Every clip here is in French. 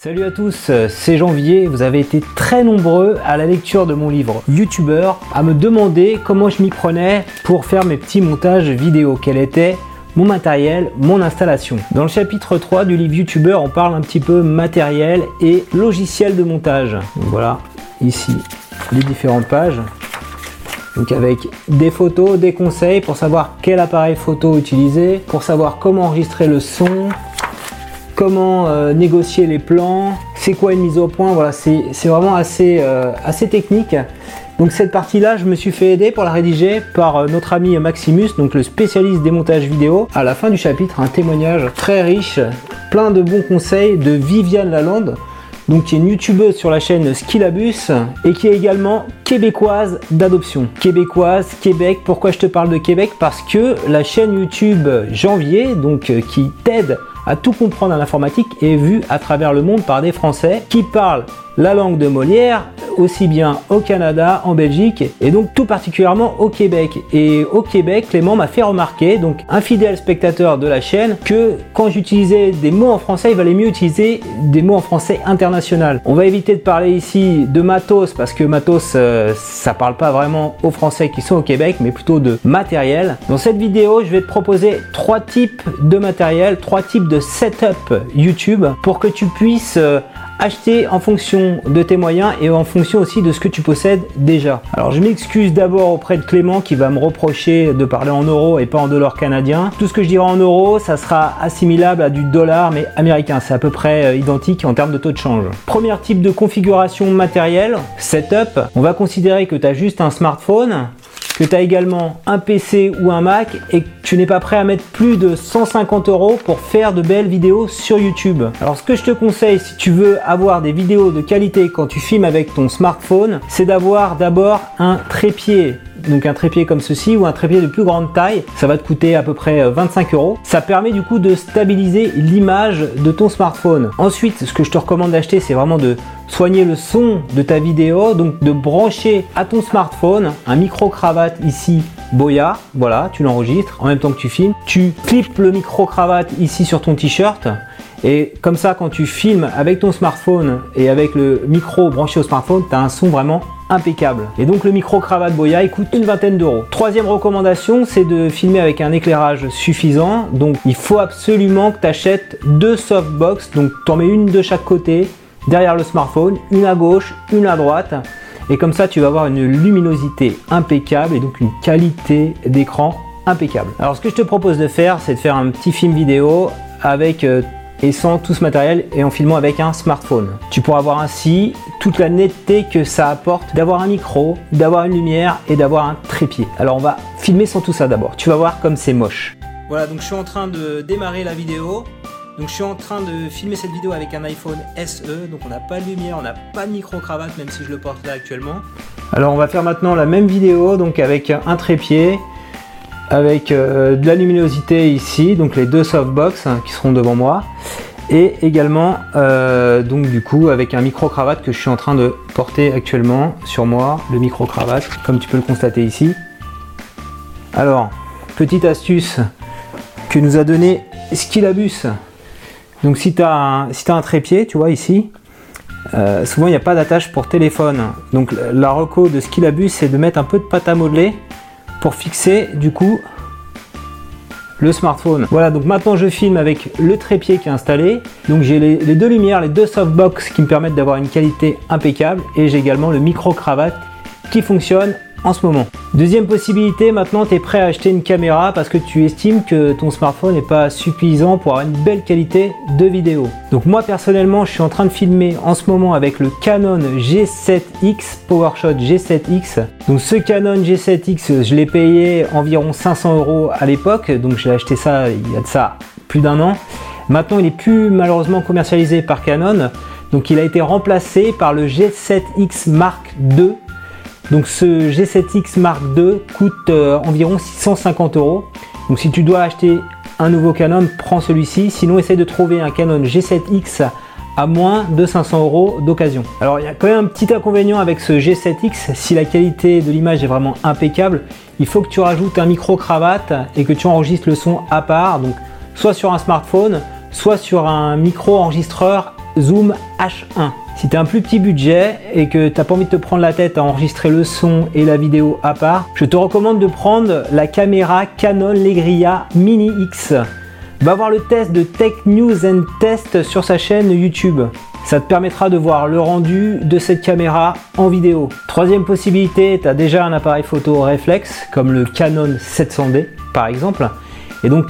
Salut à tous, c'est Janvier. Vous avez été très nombreux à la lecture de mon livre YouTuber à me demander comment je m'y prenais pour faire mes petits montages vidéo, quel était mon matériel, mon installation? Dans le chapitre 3 du livre YouTuber, on parle un petit peu matériel et logiciel de montage. Voilà, ici les différentes pages. Donc avec des photos, des conseils pour savoir quel appareil photo utiliser, pour savoir comment enregistrer le son, comment euh, négocier les plans, c'est quoi une mise au point, voilà, c'est vraiment assez, euh, assez technique. Donc cette partie-là, je me suis fait aider pour la rédiger par euh, notre ami Maximus, donc le spécialiste des montages vidéo. À la fin du chapitre, un témoignage très riche, plein de bons conseils de Viviane Lalande, donc qui est une youtubeuse sur la chaîne Skillabus et qui est également québécoise d'adoption. Québécoise, Québec, pourquoi je te parle de Québec? Parce que la chaîne YouTube Janvier, donc qui t'aide à tout comprendre en informatique est vu à travers le monde par des Français qui parlent la langue de Molière, aussi bien au Canada, en Belgique et donc tout particulièrement au Québec. Et au Québec, Clément m'a fait remarquer, donc un fidèle spectateur de la chaîne, que quand j'utilisais des mots en français, il valait mieux utiliser des mots en français international. On va éviter de parler ici de matos parce que matos euh, ça parle pas vraiment aux Français qui sont au Québec, mais plutôt de matériel. Dans cette vidéo, je vais te proposer trois types de matériel, trois types de setup YouTube pour que tu puisses euh, acheter en fonction de tes moyens et en fonction aussi de ce que tu possèdes déjà. Alors je m'excuse d'abord auprès de Clément qui va me reprocher de parler en euros et pas en dollars canadiens. Tout ce que je dirai en euros, ça sera assimilable à du dollar mais américain. C'est à peu près euh, identique en termes de taux de change. Premier type de configuration matérielle, setup. On va considérer que tu as juste un smartphone que tu as également un PC ou un Mac et que tu n'es pas prêt à mettre plus de 150 euros pour faire de belles vidéos sur YouTube. Alors ce que je te conseille si tu veux avoir des vidéos de qualité quand tu filmes avec ton smartphone, c'est d'avoir d'abord un trépied donc un trépied comme ceci ou un trépied de plus grande taille, ça va te coûter à peu près 25 euh, euros. Ça permet du coup de stabiliser l'image de ton smartphone. Ensuite, ce que je te recommande d'acheter, c'est vraiment de soigner le son de ta vidéo, donc de brancher à ton smartphone un micro-cravate ici Boya, voilà, tu l'enregistres en même temps que tu filmes. Tu clips le micro-cravate ici sur ton t-shirt et comme ça, quand tu filmes avec ton smartphone et avec le micro branché au smartphone, tu as un son vraiment impeccable. Et donc le micro cravate Boya il coûte une vingtaine d'euros. Troisième recommandation, c'est de filmer avec un éclairage suffisant. Donc il faut absolument que tu achètes deux softbox. Donc tu mets une de chaque côté derrière le smartphone, une à gauche, une à droite. Et comme ça, tu vas avoir une luminosité impeccable et donc une qualité d'écran impeccable. Alors ce que je te propose de faire, c'est de faire un petit film vidéo avec euh, et sans tout ce matériel et en filmant avec un smartphone. Tu pourras voir ainsi toute la netteté que ça apporte d'avoir un micro, d'avoir une lumière et d'avoir un trépied. Alors on va filmer sans tout ça d'abord. Tu vas voir comme c'est moche. Voilà, donc je suis en train de démarrer la vidéo. Donc je suis en train de filmer cette vidéo avec un iPhone SE, donc on n'a pas de lumière, on n'a pas de micro-cravate même si je le porte là actuellement. Alors on va faire maintenant la même vidéo donc avec un trépied, avec euh, de la luminosité ici, donc les deux softbox hein, qui seront devant moi, et également euh, donc du coup avec un micro cravate que je suis en train de porter actuellement sur moi, le micro cravate, comme tu peux le constater ici. Alors, petite astuce que nous a donné Skillabus. Donc si tu as, un, si as un trépied, tu vois ici, euh, souvent il n'y a pas d'attache pour téléphone. Donc la reco de Skillabus c'est de mettre un peu de pâte à modeler pour fixer du coup le smartphone. Voilà, donc maintenant je filme avec le trépied qui est installé. Donc j'ai les, deux lumières, les deux softbox qui me permettent d'avoir une qualité impeccable et j'ai également le micro cravate qui fonctionne en ce moment. Deuxième possibilité, maintenant tu es prêt à acheter une caméra parce que tu estimes que ton smartphone n'est pas suffisant pour avoir une belle qualité de vidéo. Donc moi personnellement, je suis en train de filmer en ce moment avec le Canon G7X, PowerShot G7X. Donc ce Canon G7X, je l'ai payé environ 500 euros à l'époque, donc j'ai acheté ça il y a de ça plus d'un an. Maintenant, il n'est plus malheureusement commercialisé par Canon, donc il a été remplacé par le G7X Mark II donc ce G7X Mark II coûte euh, environ 650 euros. Donc si tu dois acheter un nouveau Canon, prends celui-ci. Sinon, essaye de trouver un Canon G7X à moins de 500 euros d'occasion. Alors il y a quand même un petit inconvénient avec ce G7X, si la qualité de l'image est vraiment impeccable, il faut que tu rajoutes un micro cravate et que tu enregistres le son à part, donc soit sur un smartphone, soit sur un micro enregistreur Zoom H1. Si tu as un plus petit budget et que tu n'as pas envie de te prendre la tête à enregistrer le son et la vidéo à part, je te recommande de prendre la caméra Canon Legria Mini X. Va voir le test de Tech News and Test sur sa chaîne YouTube. Ça te permettra de voir le rendu de cette caméra en vidéo. Troisième possibilité, tu as déjà un appareil photo réflexe comme le Canon 700D par exemple. Et donc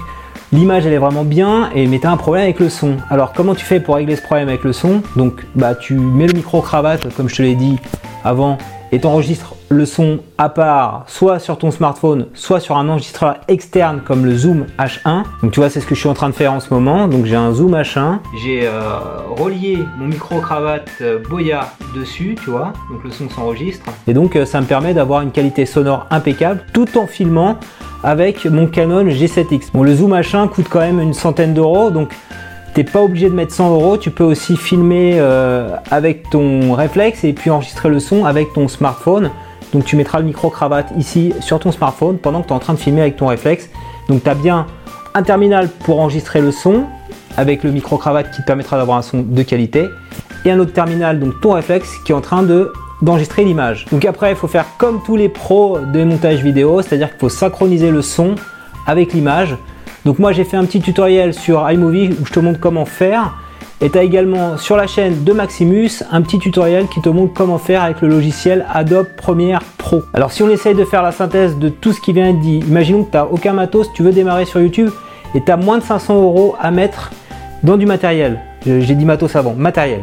l'image elle est vraiment bien et mais tu as un problème avec le son. Alors comment tu fais pour régler ce problème avec le son? Donc bah tu mets le micro cravate comme je te l'ai dit avant et t'enregistres le son à part, soit sur ton smartphone, soit sur un enregistreur externe comme le Zoom H1. Donc tu vois, c'est ce que je suis en train de faire en ce moment. Donc j'ai un Zoom H1. J'ai euh, relié mon micro-cravate euh, Boya dessus, tu vois. Donc le son s'enregistre. Et donc euh, ça me permet d'avoir une qualité sonore impeccable tout en filmant avec mon Canon G7X. Bon, le Zoom H1 coûte quand même une centaine d'euros. Donc T'es pas obligé de mettre 100 euros, tu peux aussi filmer euh, avec ton réflexe et puis enregistrer le son avec ton smartphone. Donc tu mettras le micro-cravate ici sur ton smartphone pendant que tu es en train de filmer avec ton réflexe. Donc tu as bien un terminal pour enregistrer le son avec le micro-cravate qui te permettra d'avoir un son de qualité et un autre terminal, donc ton réflexe qui est en train de d'enregistrer l'image. Donc après, il faut faire comme tous les pros de montage vidéo, c'est-à-dire qu'il faut synchroniser le son avec l'image. Donc moi j'ai fait un petit tutoriel sur iMovie où je te montre comment faire. Et tu as également sur la chaîne de Maximus un petit tutoriel qui te montre comment faire avec le logiciel Adobe Premiere Pro. Alors si on essaye de faire la synthèse de tout ce qui vient d'être dit, imaginons que tu n'as aucun matos, tu veux démarrer sur YouTube et tu as moins de 500 euros à mettre dans du matériel. J'ai dit matos avant, matériel.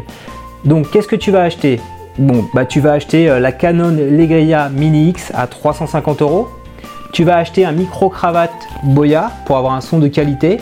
Donc qu'est-ce que tu vas acheter? Bon, bah tu vas acheter euh, la Canon Legria Mini X à 350 euros. Tu vas acheter un micro-cravate Boya pour avoir un son de qualité.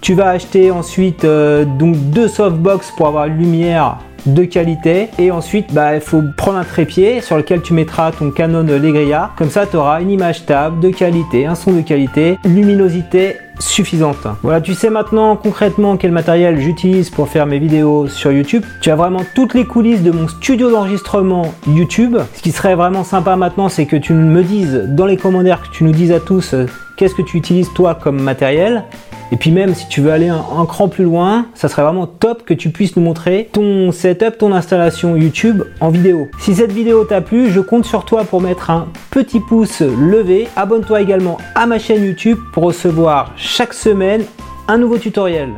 Tu vas acheter ensuite euh, donc deux softbox pour avoir une lumière de qualité et ensuite bah, il faut prendre un trépied sur lequel tu mettras ton Canon Legria comme ça tu auras une image stable de qualité un son de qualité luminosité suffisante. Voilà, tu sais maintenant concrètement quel matériel j'utilise pour faire mes vidéos sur YouTube. Tu as vraiment toutes les coulisses de mon studio d'enregistrement YouTube. Ce qui serait vraiment sympa maintenant, c'est que tu me dises dans les commentaires, que tu nous dises à tous euh, qu'est-ce que tu utilises toi comme matériel. Et puis même si tu veux aller un, cran plus loin, ça serait vraiment top que tu puisses nous montrer ton setup, ton installation YouTube en vidéo. Si cette vidéo t'a plu, je compte sur toi pour mettre un petit pouce levé. Abonne-toi également à ma chaîne YouTube pour recevoir chaque semaine un nouveau tutoriel.